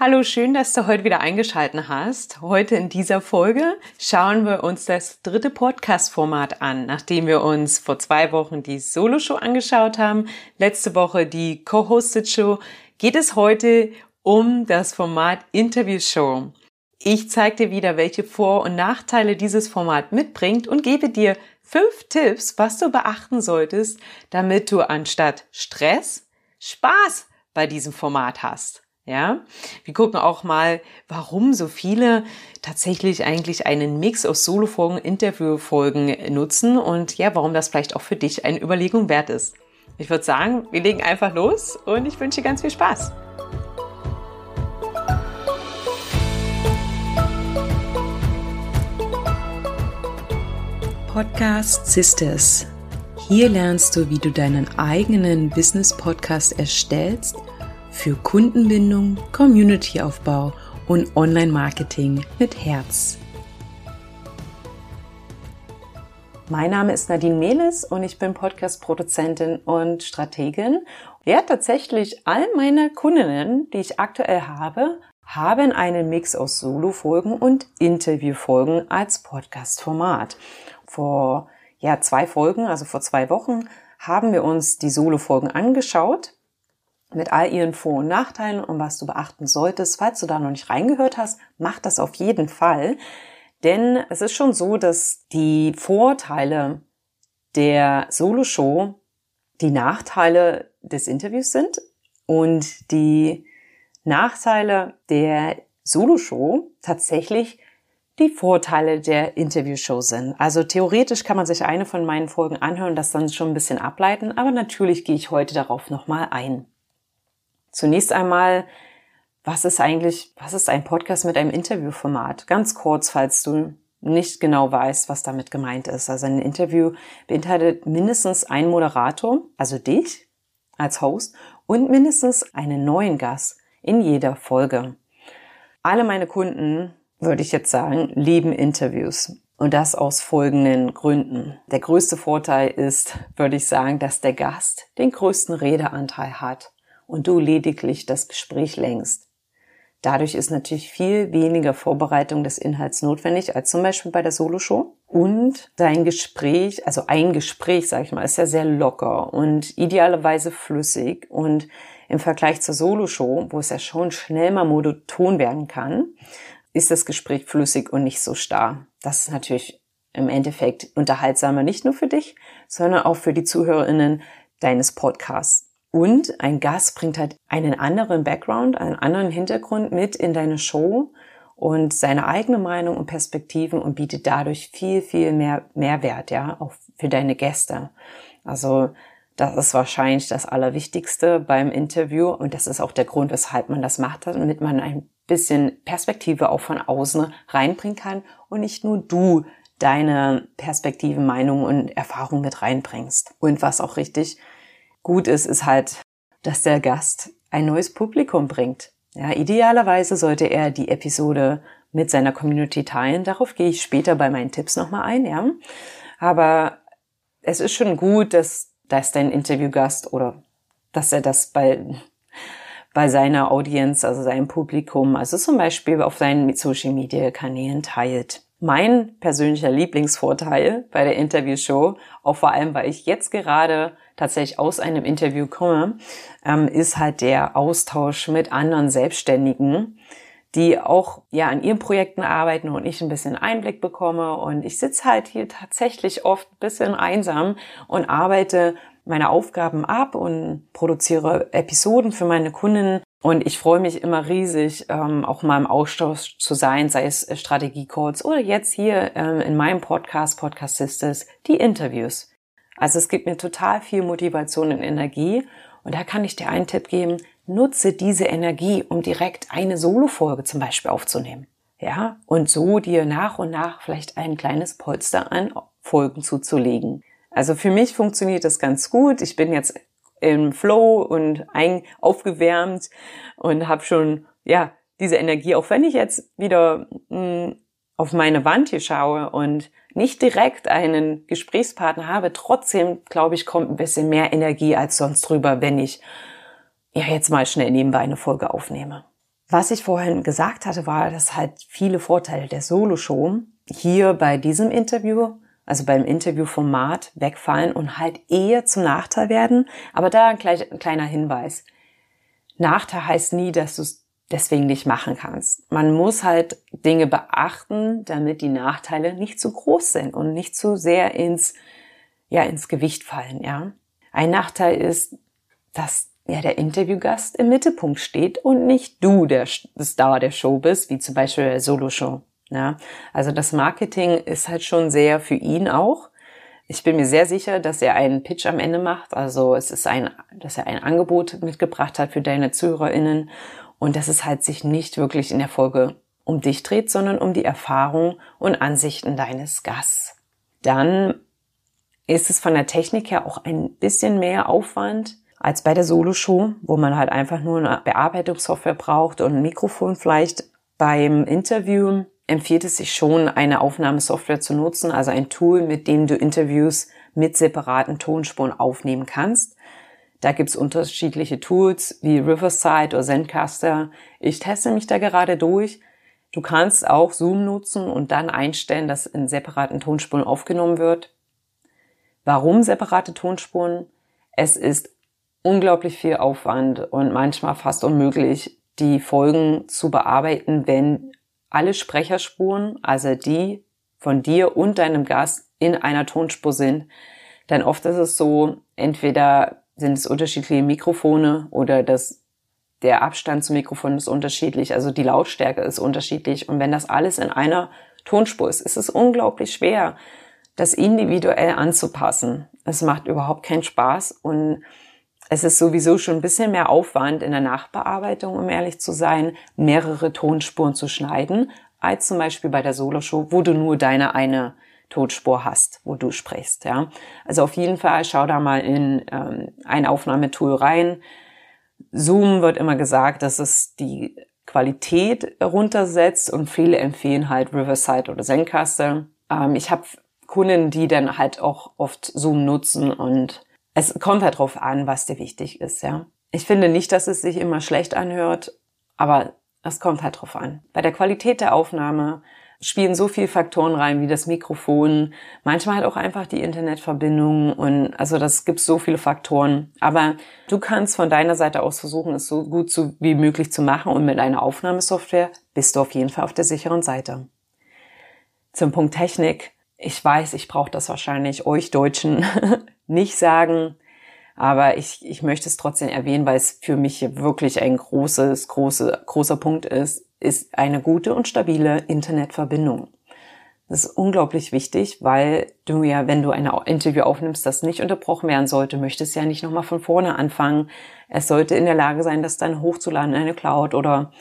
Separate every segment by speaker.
Speaker 1: Hallo, schön, dass du heute wieder eingeschalten hast. Heute in dieser Folge schauen wir uns das dritte Podcast-Format an, nachdem wir uns vor zwei Wochen die Solo-Show angeschaut haben, letzte Woche die Co-Hosted-Show, geht es heute um das Format Interview-Show. Ich zeige dir wieder, welche Vor- und Nachteile dieses Format mitbringt und gebe dir fünf Tipps, was du beachten solltest, damit du anstatt Stress Spaß bei diesem Format hast. Ja, wir gucken auch mal, warum so viele tatsächlich eigentlich einen Mix aus Solo-Folgen, Interview-Folgen nutzen und ja, warum das vielleicht auch für dich eine Überlegung wert ist. Ich würde sagen, wir legen einfach los und ich wünsche dir ganz viel Spaß. Podcast Sisters. Hier lernst du, wie du deinen eigenen Business-Podcast erstellst – für Kundenbindung, Communityaufbau und Online-Marketing mit Herz. Mein Name ist Nadine Mehles und ich bin Podcast-Produzentin und Strategin. Ja, tatsächlich all meine Kundinnen, die ich aktuell habe, haben einen Mix aus Solo-Folgen und Interview-Folgen als Podcast-Format. Vor ja, zwei Folgen, also vor zwei Wochen, haben wir uns die Solo-Folgen angeschaut mit all ihren Vor- und Nachteilen und was du beachten solltest. Falls du da noch nicht reingehört hast, mach das auf jeden Fall. Denn es ist schon so, dass die Vorteile der Solo-Show die Nachteile des Interviews sind und die Nachteile der Solo-Show tatsächlich die Vorteile der Interviewshow sind. Also theoretisch kann man sich eine von meinen Folgen anhören, das dann schon ein bisschen ableiten, aber natürlich gehe ich heute darauf nochmal ein. Zunächst einmal, was ist eigentlich, was ist ein Podcast mit einem Interviewformat? Ganz kurz, falls du nicht genau weißt, was damit gemeint ist. Also ein Interview beinhaltet mindestens einen Moderator, also dich als Host und mindestens einen neuen Gast in jeder Folge. Alle meine Kunden, würde ich jetzt sagen, lieben Interviews. Und das aus folgenden Gründen. Der größte Vorteil ist, würde ich sagen, dass der Gast den größten Redeanteil hat und du lediglich das Gespräch lenkst. Dadurch ist natürlich viel weniger Vorbereitung des Inhalts notwendig als zum Beispiel bei der Soloshow. Und dein Gespräch, also ein Gespräch, sage ich mal, ist ja sehr locker und idealerweise flüssig. Und im Vergleich zur Soloshow, wo es ja schon schnell mal monoton werden kann, ist das Gespräch flüssig und nicht so starr. Das ist natürlich im Endeffekt unterhaltsamer nicht nur für dich, sondern auch für die ZuhörerInnen deines Podcasts. Und ein Gast bringt halt einen anderen Background, einen anderen Hintergrund mit in deine Show und seine eigene Meinung und Perspektiven und bietet dadurch viel, viel mehr Mehrwert, ja, auch für deine Gäste. Also, das ist wahrscheinlich das Allerwichtigste beim Interview und das ist auch der Grund, weshalb man das macht, damit man ein bisschen Perspektive auch von außen reinbringen kann und nicht nur du deine Perspektive, Meinung und Erfahrung mit reinbringst. Und was auch richtig gut ist, ist halt, dass der Gast ein neues Publikum bringt. Ja, idealerweise sollte er die Episode mit seiner Community teilen. Darauf gehe ich später bei meinen Tipps nochmal ein, ja. Aber es ist schon gut, dass, dass dein Interviewgast oder dass er das bei, bei seiner Audience, also seinem Publikum, also zum Beispiel auf seinen Social Media Kanälen teilt. Mein persönlicher Lieblingsvorteil bei der Interviewshow, auch vor allem, weil ich jetzt gerade tatsächlich aus einem Interview komme, ähm, ist halt der Austausch mit anderen Selbstständigen, die auch ja an ihren Projekten arbeiten und ich ein bisschen Einblick bekomme. Und ich sitze halt hier tatsächlich oft ein bisschen einsam und arbeite meine Aufgaben ab und produziere Episoden für meine Kunden und ich freue mich immer riesig, ähm, auch mal im Austausch zu sein, sei es Strategie-Calls oder jetzt hier ähm, in meinem Podcast, Podcast Sisters, die Interviews. Also es gibt mir total viel Motivation und Energie. Und da kann ich dir einen Tipp geben, nutze diese Energie, um direkt eine Solo-Folge zum Beispiel aufzunehmen. Ja, und so dir nach und nach vielleicht ein kleines Polster an Folgen zuzulegen. Also für mich funktioniert das ganz gut. Ich bin jetzt im Flow und ein, aufgewärmt und habe schon ja diese Energie, auch wenn ich jetzt wieder mh, hm, auf meine Wand hier schaue und nicht direkt einen Gesprächspartner habe, trotzdem glaube ich kommt ein bisschen mehr Energie als sonst drüber, wenn ich ja jetzt mal schnell nebenbei eine Folge aufnehme. Was ich vorhin gesagt hatte, war, dass halt viele Vorteile der Solo-Show hier bei diesem Interview, also beim Interviewformat, wegfallen und halt eher zum Nachteil werden. Aber da ein, kleiner Hinweis. Nachteil heißt nie, dass du es deswegen nicht machen kannst. Man muss halt Dinge beachten, damit die Nachteile nicht zu groß sind und nicht zu sehr ins, ja, ins Gewicht fallen, ja. Ein Nachteil ist, dass ja der Interviewgast im Mittelpunkt steht und nicht du der Star der Show bist, wie zum Beispiel der Solo-Show. Ja, also das Marketing ist halt schon sehr für ihn auch. Ich bin mir sehr sicher, dass er einen Pitch am Ende macht. Also es ist ein, dass er ein Angebot mitgebracht hat für deine ZuhörerInnen und dass es halt sich nicht wirklich in der Folge um dich dreht, sondern um die Erfahrung und Ansichten deines Gasts. Dann ist es von der Technik her auch ein bisschen mehr Aufwand als bei der Solo-Show, wo man halt einfach nur eine Bearbeitungssoftware braucht und ein Mikrofon vielleicht. Beim Interview empfiehlt es sich schon, eine Aufnahmesoftware zu nutzen, also ein Tool, mit dem du Interviews mit separaten Tonspuren aufnehmen kannst. Da gibt's unterschiedliche Tools wie Riverside oder Zencaster. Ich teste mich da gerade durch. Du kannst auch Zoom nutzen und dann einstellen, dass in separaten Tonspuren aufgenommen wird. Warum separate Tonspuren? Es ist unglaublich viel Aufwand und manchmal fast unmöglich, die Folgen zu bearbeiten, wenn alle Sprecherspuren, also die von dir und deinem Gast in einer Tonspur sind. Denn oft ist es so, entweder sind es unterschiedliche Mikrofone oder das, der Abstand zum Mikrofon ist unterschiedlich, also die Lautstärke ist unterschiedlich. Und wenn das alles in einer Tonspur ist, ist es unglaublich schwer, das individuell anzupassen. Es macht überhaupt keinen Spaß und es ist sowieso schon ein bisschen mehr Aufwand in der Nachbearbeitung, um ehrlich zu sein, mehrere Tonspuren zu schneiden, als zum Beispiel bei der Soloshow, wo du nur deine eine Tonspur hast, wo du sprichst. Ja, also auf jeden Fall schau da mal in ähm, ein Aufnahmetool rein. Zoom wird immer gesagt, dass es die Qualität runtersetzt und viele empfehlen halt Riverside oder Zencaster. Ähm, ich habe Kunden, die dann halt auch oft Zoom nutzen und es kommt halt drauf an, was dir wichtig ist, ja. Ich finde nicht, dass es sich immer schlecht anhört, aber es kommt halt drauf an. Bei der Qualität der Aufnahme spielen so viele Faktoren rein, wie das Mikrofon, manchmal halt auch einfach die Internetverbindung und also das gibt so viele Faktoren. Aber du kannst von deiner Seite aus versuchen, es so gut zu, wie möglich zu machen und mit einer Aufnahmesoftware bist du auf jeden Fall auf der sicheren Seite. Zum Punkt Technik. Ich weiß, ich brauche das wahrscheinlich euch Deutschen nicht sagen, aber ich, ich möchte es trotzdem erwähnen, weil es für mich wirklich ein großes, große, großer Punkt ist, ist eine gute und stabile Internetverbindung. Das ist unglaublich wichtig, weil du ja, wenn du ein Interview aufnimmst, das nicht unterbrochen werden sollte, möchtest ja nicht nochmal von vorne anfangen. Es sollte in der Lage sein, das dann hochzuladen in eine Cloud oder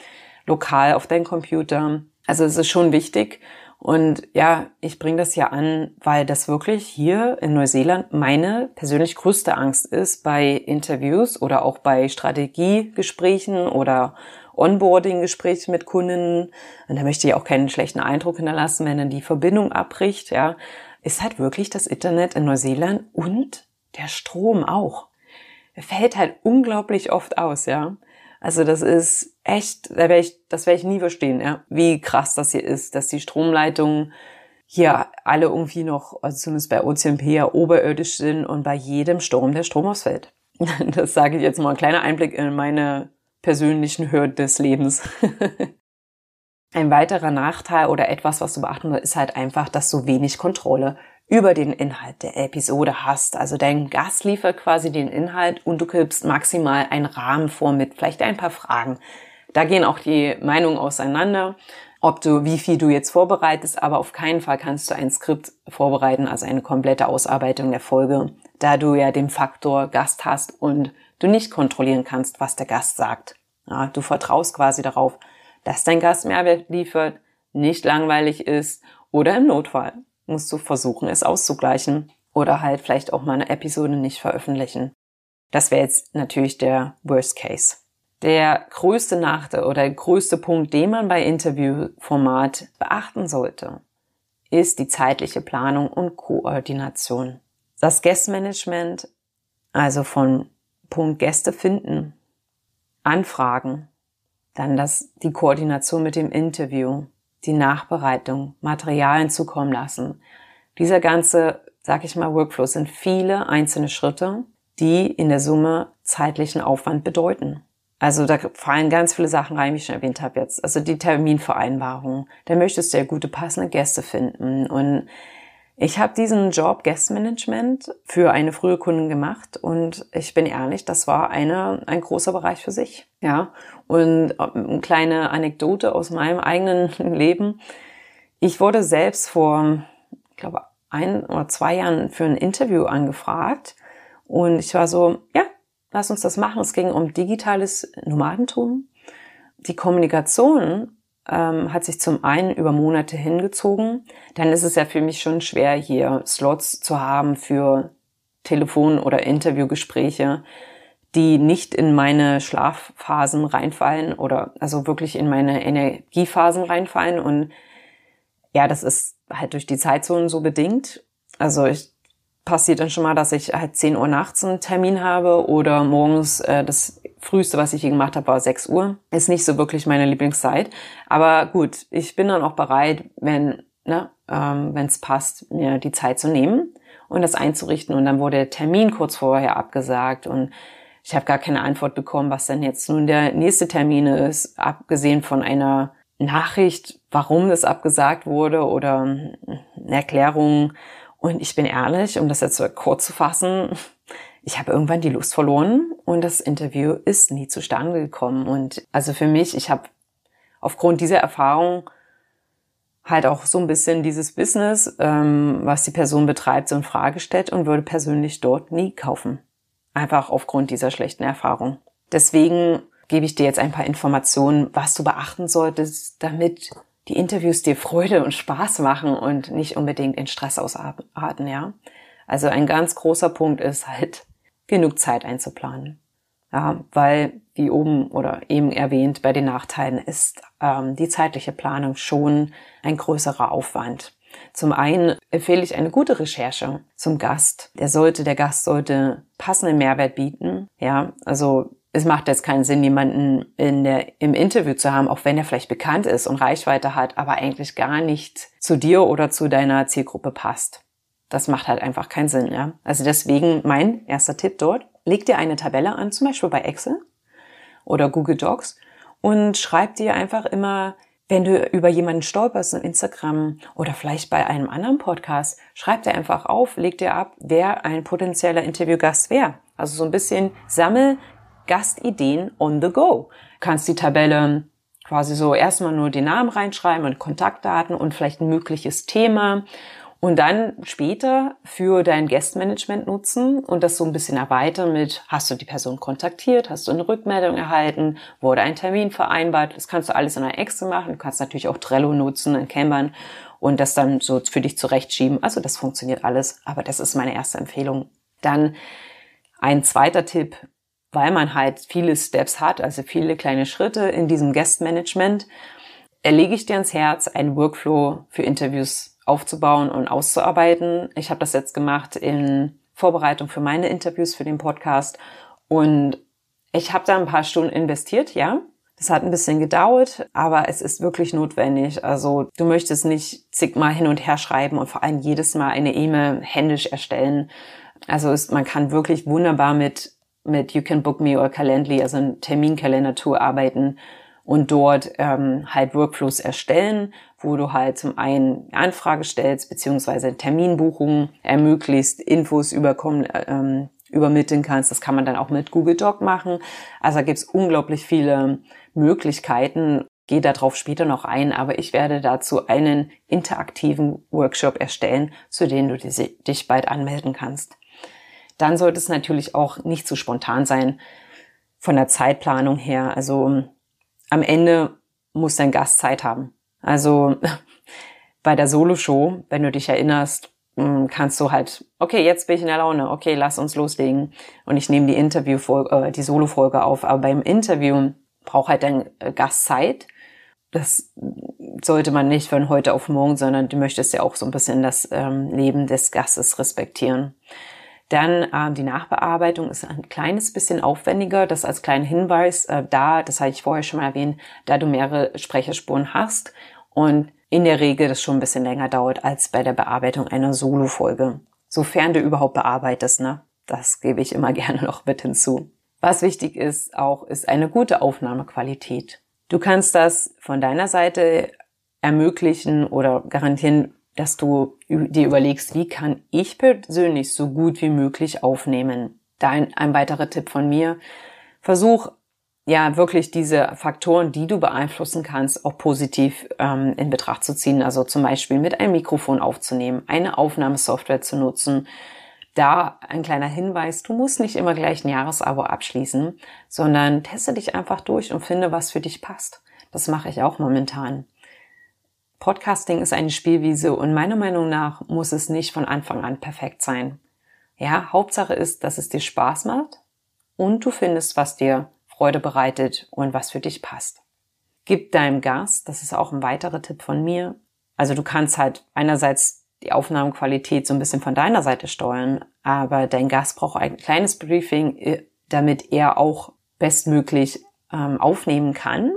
Speaker 1: lokal auf deinen Computer. Also es ist schon wichtig. Und ja, ich bringe das ja an, weil das wirklich hier in Neuseeland meine persönlich größte Angst ist bei Interviews oder auch bei Strategiegesprächen oder Onboarding-Gesprächen mit Kunden. Und da möchte ich auch keinen schlechten Eindruck hinterlassen, wenn dann die Verbindung abbricht, ja, ist halt wirklich das Internet in Neuseeland und der Strom auch. Er fällt halt unglaublich oft aus, ja. Also das ist echt, da werde ich, das werde ich nie verstehen, ja, wie krass das hier ist, dass die Stromleitungen hier alle irgendwie noch, also zumindest bei OCMP ja oberirdisch sind und bei jedem Sturm der Strom ausfällt. Das sage ich jetzt mal ein kleiner Einblick in meine persönlichen Hürden des Lebens. ein weiterer Nachteil oder etwas, was du beachten musst, ist halt einfach, dass du wenig Kontrolle über den Inhalt der Episode hast. Also dein Gast liefert quasi den Inhalt und du gibst maximal einen Rahmen vor mit vielleicht ein paar Fragen. Da gehen auch die Meinungen auseinander, ob du, wie viel du jetzt vorbereitest, aber auf keinen Fall kannst du ein Skript vorbereiten, also eine komplette Ausarbeitung der Folge, da du ja den Faktor Gast hast und du nicht kontrollieren kannst, was der Gast sagt. Ja, du vertraust quasi darauf, dass dein Gast Mehrwert liefert, nicht langweilig ist oder im Notfall musst du versuchen, es auszugleichen oder halt vielleicht auch mal eine Episode nicht veröffentlichen. Das wäre jetzt natürlich der Worst Case. Der größte Nachteil oder der größte Punkt, den man bei Interviewformat beachten sollte, ist die zeitliche Planung und Koordination. Das Guestmanagement, also von Punkt Gäste finden, Anfragen, Dann das, die Koordination mit dem Interview, die Nachbereitung, Materialien zukommen lassen. Dieser ganze, sag ich mal, Workflow sind viele einzelne Schritte, die in der Summe zeitlichen Aufwand bedeuten. Also da fallen ganz viele Sachen rein, wie ich schon erwähnt habe jetzt. Also die Terminvereinbarung. Da möchtest du ja gute passende Gäste finden. Und ich habe diesen Job Guestmanagement für eine frühe Kundin gemacht und ich bin ehrlich, das war eine, ein großer Bereich für sich. Ja. Und äh, eine kleine Anekdote aus meinem eigenen Leben. Ich wurde selbst vor, ich glaube, ein oder zwei Jahren für ein Interview angefragt und ich war so, ja, lass uns das machen. Es ging um digitales Nomadentum. Die Kommunikation ähm, hat sich zum einen über Monate hingezogen. Dann ist es ja für mich schon schwer, hier Slots zu haben für Telefon- oder Interviewgespräche, die nicht in meine Schlafphasen reinfallen oder also wirklich in meine Energiephasen reinfallen. Und ja, das ist halt durch die Zeitzonen so bedingt. Also ich passiert dann schon mal, dass ich halt 10 Uhr nachts einen Termin habe oder morgens äh, das früheste, was ich hier gemacht habe, war 6 Uhr. Ist nicht so wirklich meine Lieblingszeit. Aber gut, ich bin dann auch bereit, wenn ne, ähm, es passt, mir die Zeit zu nehmen und das einzurichten. Und dann wurde der Termin kurz vorher abgesagt und ich habe gar keine Antwort bekommen, was denn jetzt nun der nächste Termin ist, abgesehen von einer Nachricht, warum das abgesagt wurde oder eine Erklärung und ich bin ehrlich, um das jetzt kurz zu fassen, ich habe irgendwann die Lust verloren und das Interview ist nie zustande gekommen. Und also für mich, ich habe aufgrund dieser Erfahrung halt auch so ein bisschen dieses Business, ähm, was die Person betreibt, so in Frage stellt und würde persönlich dort nie kaufen. Einfach aufgrund dieser schlechten Erfahrung. Deswegen gebe ich dir jetzt ein paar Informationen, was du beachten solltest, damit die Interviews dir Freude und Spaß machen und nicht unbedingt in Stress ausarten, ja. Also ein ganz großer Punkt ist halt, genug Zeit einzuplanen. Ja, weil, wie oben oder eben erwähnt, bei den Nachteilen ist ähm, die zeitliche Planung schon ein größerer Aufwand. Zum einen empfehle ich eine gute Recherche zum Gast. Der sollte, der Gast sollte passenden Mehrwert bieten. Ja, also es macht jetzt keinen Sinn, jemanden in der, im Interview zu haben, auch wenn er vielleicht bekannt ist und Reichweite hat, aber eigentlich gar nicht zu dir oder zu deiner Zielgruppe passt. Das macht halt einfach keinen Sinn, ja. Also deswegen mein erster Tipp dort, leg dir eine Tabelle an, zum Beispiel bei Excel oder Google Docs und schreib dir einfach immer, wenn du über jemanden stolperst in Instagram oder vielleicht bei einem anderen Podcast, schreib dir einfach auf, leg dir ab, wer ein potenzieller Interviewgast wäre. Also so ein bisschen sammel Gastideen on the go. Du kannst die Tabelle quasi so erstmal nur den Namen reinschreiben und Kontaktdaten und vielleicht ein mögliches Thema und dann später für dein Guestmanagement nutzen und das so ein bisschen erweitern mit, hast du die Person kontaktiert, hast du eine Rückmeldung erhalten, wurde ein Termin vereinbart, das kannst du alles in einer Excel machen, du kannst natürlich auch Trello nutzen, in Kanban und das dann so für dich zurechtschieben. Also das funktioniert alles, aber das ist meine erste Empfehlung. Dann ein zweiter Tipp, weil man halt viele Steps hat, also viele kleine Schritte in diesem Guest-Management, erlege ich dir ans Herz, einen Workflow für Interviews aufzubauen und auszuarbeiten. Ich habe das jetzt gemacht in Vorbereitung für meine Interviews für den Podcast und ich habe da ein paar Stunden investiert, ja. Das hat ein bisschen gedauert, aber es ist wirklich notwendig. Also du möchtest nicht zigmal hin und her schreiben und vor allem jedes Mal eine E-Mail händisch erstellen. Also ist, man kann wirklich wunderbar mit mit You Can Book Me oder Calendly, also ein Terminkalender-Tool arbeiten und dort ähm, halt Workflows erstellen, wo du halt zum einen eine Anfrage stellst, beziehungsweise Terminbuchungen ermöglicht, Infos überkommen, ähm, übermitteln kannst. Das kann man dann auch mit Google Doc machen. Also da gibt's unglaublich viele Möglichkeiten. Gehe darauf später noch ein, aber ich werde dazu einen interaktiven Workshop erstellen, zu dem du dich bald anmelden kannst dann sollte es natürlich auch nicht zu spontan sein von der Zeitplanung her. Also am Ende muss dein Gast Zeit haben. Also bei der Solo-Show, wenn du dich erinnerst, hm, kannst du halt, okay, jetzt bin ich in der Laune, okay, lass uns loslegen. Und ich nehme die Interview äh, die Solo-Folge auf. Aber beim Interview braucht halt dein äh, Gast Zeit. Das sollte man nicht von heute auf morgen, sondern du möchtest ja auch so ein bisschen das ähm, Leben des Gastes respektieren. Dann ähm, die Nachbearbeitung ist ein kleines bisschen aufwendiger. Das als kleiner Hinweis, äh, da, das habe ich vorher schon mal erwähnt, da du mehrere Sprecherspuren hast und in der Regel das schon ein bisschen länger dauert als bei der Bearbeitung einer Solo-Folge. Sofern du überhaupt bearbeitest, ne? Das gebe ich immer gerne noch mit hinzu. Was wichtig ist auch, ist eine gute Aufnahmequalität. Du kannst das von deiner Seite ermöglichen oder garantieren, dass du dir überlegst, wie kann ich persönlich so gut wie möglich aufnehmen. Da ein, ein weiterer Tipp von mir. Versuch ja wirklich diese Faktoren, die du beeinflussen kannst, auch positiv ähm, in Betracht zu ziehen. Also zum Beispiel mit einem Mikrofon aufzunehmen, eine Aufnahmesoftware zu nutzen. Da ein kleiner Hinweis, du musst nicht immer gleich ein Jahresabo abschließen, sondern teste dich einfach durch und finde, was für dich passt. Das mache ich auch momentan. Podcasting ist eine Spielwiese und meiner Meinung nach muss es nicht von Anfang an perfekt sein. Ja, Hauptsache ist, dass es dir Spaß macht und du findest, was dir Freude bereitet und was für dich passt. Gib deinem Gast, das ist auch ein weiterer Tipp von mir. Also du kannst halt einerseits die Aufnahmequalität so ein bisschen von deiner Seite steuern, aber dein Gast braucht ein kleines Briefing, äh, damit er auch bestmöglich ähm, aufnehmen kann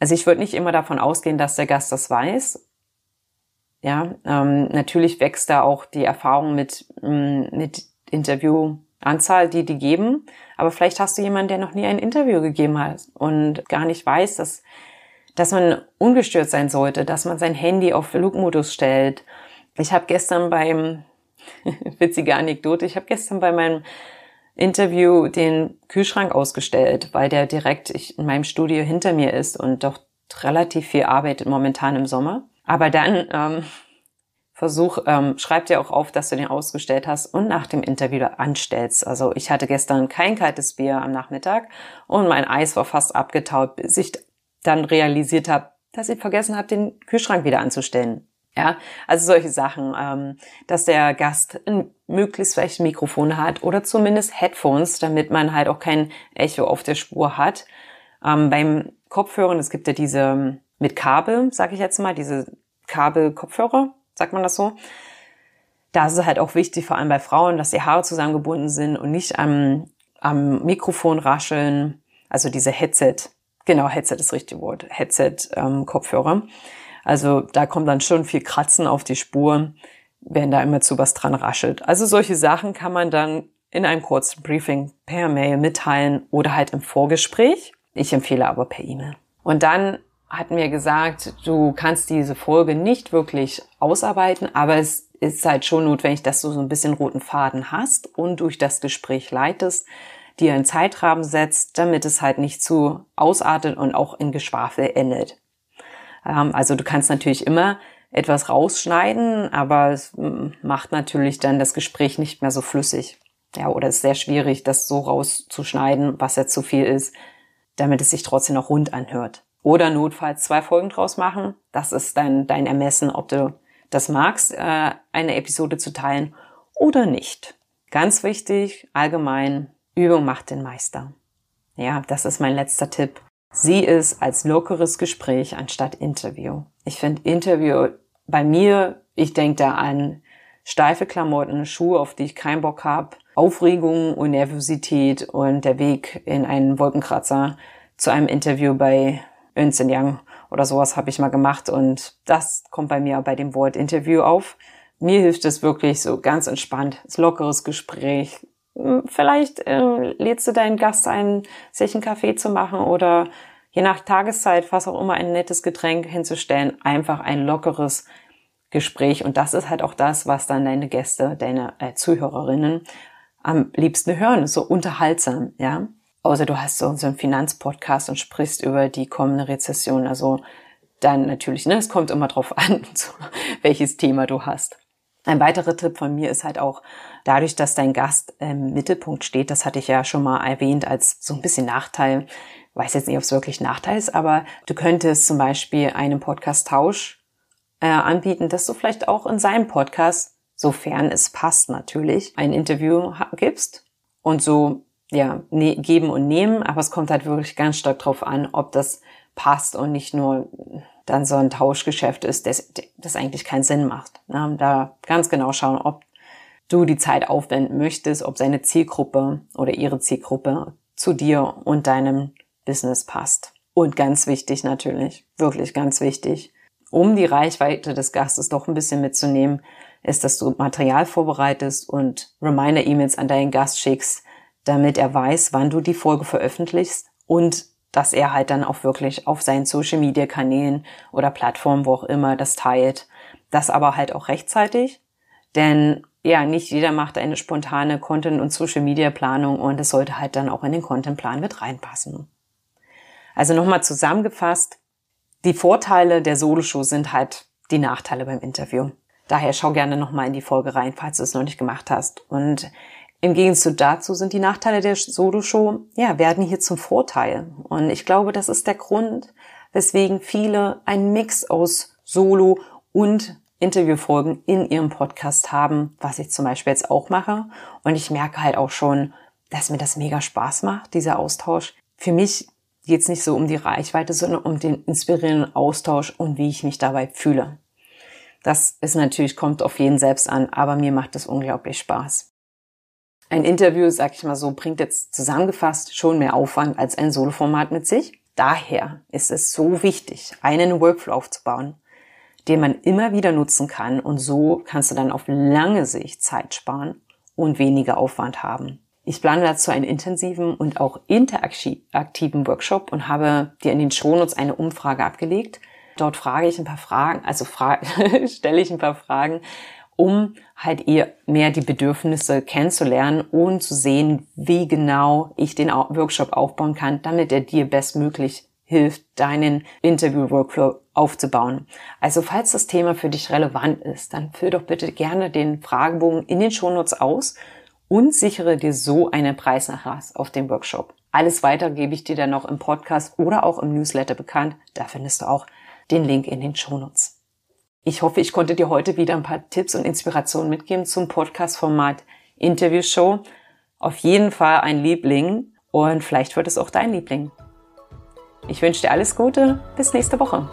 Speaker 1: also ich würde nicht immer davon ausgehen, dass der Gast das weiß. Ja, ähm, natürlich wächst da auch die Erfahrung mit, mm, mit Interviewanzahl, die die geben. Aber vielleicht hast du jemanden, der noch nie ein Interview gegeben hat und gar nicht weiß, dass, dass man ungestört sein sollte, dass man sein Handy auf Flugmodus stellt. Ich habe gestern beim, witzige Anekdote, ich habe gestern bei meinem Interview den Kühlschrank ausgestellt, weil der direkt in meinem Studio hinter mir ist und doch relativ viel arbeitet momentan im Sommer. Aber dann ähm, versuch, ähm, schreib dir auch auf, dass du den ausgestellt hast und nach dem Interview anstellst. Also ich hatte gestern kein kaltes Bier am Nachmittag und mein Eis war fast abgetaut, bis ich dann realisiert habe, dass ich vergessen habe, den Kühlschrank wieder anzustellen. Ja, also solche Sachen, ähm, dass der Gast ein, möglichst vielleicht ein Mikrofon hat oder zumindest Headphones, damit man halt auch kein Echo auf der Spur hat. Ähm, beim Kopfhörern, es gibt ja diese ähm, mit Kabel, sag ich jetzt mal, diese Kabel-Kopfhörer, sagt man das so. Da ist es halt auch wichtig, vor allem bei Frauen, dass die Haare zusammengebunden sind und nicht am, am Mikrofon rascheln. Also diese Headset, genau, Headset ist das richtige Wort, Headset-Kopfhörer. Ähm, also da kommt dann schon viel Kratzen auf die Spur, wenn da immer zu was dran raschelt. Also solche Sachen kann man dann in einem kurzen Briefing per Mail mitteilen oder halt im Vorgespräch. Ich empfehle aber per E-Mail. Und dann hat mir gesagt, du kannst diese Folge nicht wirklich ausarbeiten, aber es ist halt schon notwendig, dass du so ein bisschen roten Faden hast und durch das Gespräch leitest, dir einen Zeitrahmen setzt, damit es halt nicht zu ausartet und auch in Geschwafel endet. Ähm, also du kannst natürlich immer etwas rausschneiden, aber es macht natürlich dann das Gespräch nicht mehr so flüssig. Ja, oder es ist sehr schwierig, das so rauszuschneiden, was jetzt zu viel ist, damit es sich trotzdem noch rund anhört. Oder notfalls zwei Folgen draus machen. Das ist dein, dein Ermessen, ob du das magst, äh, eine Episode zu teilen oder nicht. Ganz wichtig, allgemein, Übung macht den Meister. Ja, das ist mein letzter Tipp. Sieh es als lockeres Gespräch anstatt Interview. Ich finde Interview bei mir, ich denke da an steife Klamotten, Schuhe, auf die ich keinen Bock habe, Aufregung und Nervosität und der Weg in einen Wolkenkratzer zu einem Interview bei Ernst Young oder sowas habe ich mal gemacht und das kommt bei mir bei dem Wort Interview auf. Mir hilft es wirklich so ganz entspannt, lockeres Gespräch, vielleicht äh, lädst du deinen Gast ein, sich einen Kaffee zu machen oder je nach Tageszeit, was auch immer, ein nettes Getränk hinzustellen. Einfach ein lockeres Gespräch. Und das ist halt auch das, was dann deine Gäste, deine äh, Zuhörerinnen am liebsten hören. So unterhaltsam, ja. Außer du hast so, so einen Finanzpodcast und sprichst über die kommende Rezession. Also dann natürlich, ne, es kommt immer drauf an, welches Thema du hast. Ein weiterer Tipp von mir ist halt auch, dadurch, dass dein Gast im Mittelpunkt steht, das hatte ich ja schon mal erwähnt als so ein bisschen Nachteil, weiß jetzt nicht, ob es wirklich Nachteil ist, aber du könntest zum Beispiel einen Podcast-Tausch äh, anbieten, dass du vielleicht auch in seinem Podcast, sofern es passt natürlich, ein Interview gibst und so ja ne geben und nehmen, aber es kommt halt wirklich ganz stark drauf an, ob das passt und nicht nur dann so ein Tauschgeschäft ist, das, das eigentlich keinen Sinn macht. Da ganz genau schauen, ob du die Zeit aufwenden möchtest, ob seine Zielgruppe oder ihre Zielgruppe zu dir und deinem Business passt. Und ganz wichtig natürlich, wirklich ganz wichtig, um die Reichweite des Gastes doch ein bisschen mitzunehmen, ist, dass du Material vorbereitest und Reminder-E-Mails an deinen Gast schickst, damit er weiß, wann du die Folge veröffentlichst und dass er halt dann auch wirklich auf seinen Social-Media-Kanälen oder Plattformen, wo auch immer, das teilt. Das aber halt auch rechtzeitig, denn ja, nicht jeder macht eine spontane Content- und Social-Media-Planung und es sollte halt dann auch in den Content-Plan mit reinpassen. Also nochmal zusammengefasst, die Vorteile der Soloshow sind halt die Nachteile beim Interview. Daher schau gerne nochmal in die Folge rein, falls du es noch nicht gemacht hast. Und im Gegenzug dazu sind die Nachteile der Solo-Show, ja, werden hier zum Vorteil. Und ich glaube, das ist der Grund, weswegen viele einen Mix aus Solo und Interviewfolgen in ihrem Podcast haben, was ich zum Beispiel jetzt auch mache. Und ich merke halt auch schon, dass mir das mega Spaß macht, dieser Austausch. Für mich geht es nicht so um die Reichweite, sondern um den inspirierenden Austausch und wie ich mich dabei fühle. Das ist natürlich, kommt auf jeden selbst an, aber mir macht es unglaublich Spaß. Ein Interview, sag ich mal so, bringt jetzt zusammengefasst schon mehr Aufwand als ein Soloformat mit sich. Daher ist es so wichtig, einen Workflow aufzubauen, den man immer wieder nutzen kann und so kannst du dann auf lange Sicht Zeit sparen und weniger Aufwand haben. Ich plane dazu einen intensiven und auch interaktiven Workshop und habe dir in den Shownotes eine Umfrage abgelegt. Dort frage ich ein paar Fragen, also fra stelle ich ein paar Fragen, um halt ihr mehr die Bedürfnisse kennenzulernen und zu sehen, wie genau ich den Workshop aufbauen kann, damit er dir bestmöglich hilft, deinen Interview-Workflow aufzubauen. Also falls das Thema für dich relevant ist, dann füll doch bitte gerne den Fragebogen in den Shownotes aus und sichere dir so einen Preisnachlass auf dem Workshop. Alles weiter gebe ich dir dann noch im Podcast oder auch im Newsletter bekannt. Da findest du auch den Link in den Shownotes. Ich hoffe, ich konnte dir heute wieder ein paar Tipps und Inspirationen mitgeben zum Podcast-Format Interview Show. Auf jeden Fall ein Liebling und vielleicht wird es auch dein Liebling. Ich wünsche dir alles Gute. Bis nächste Woche.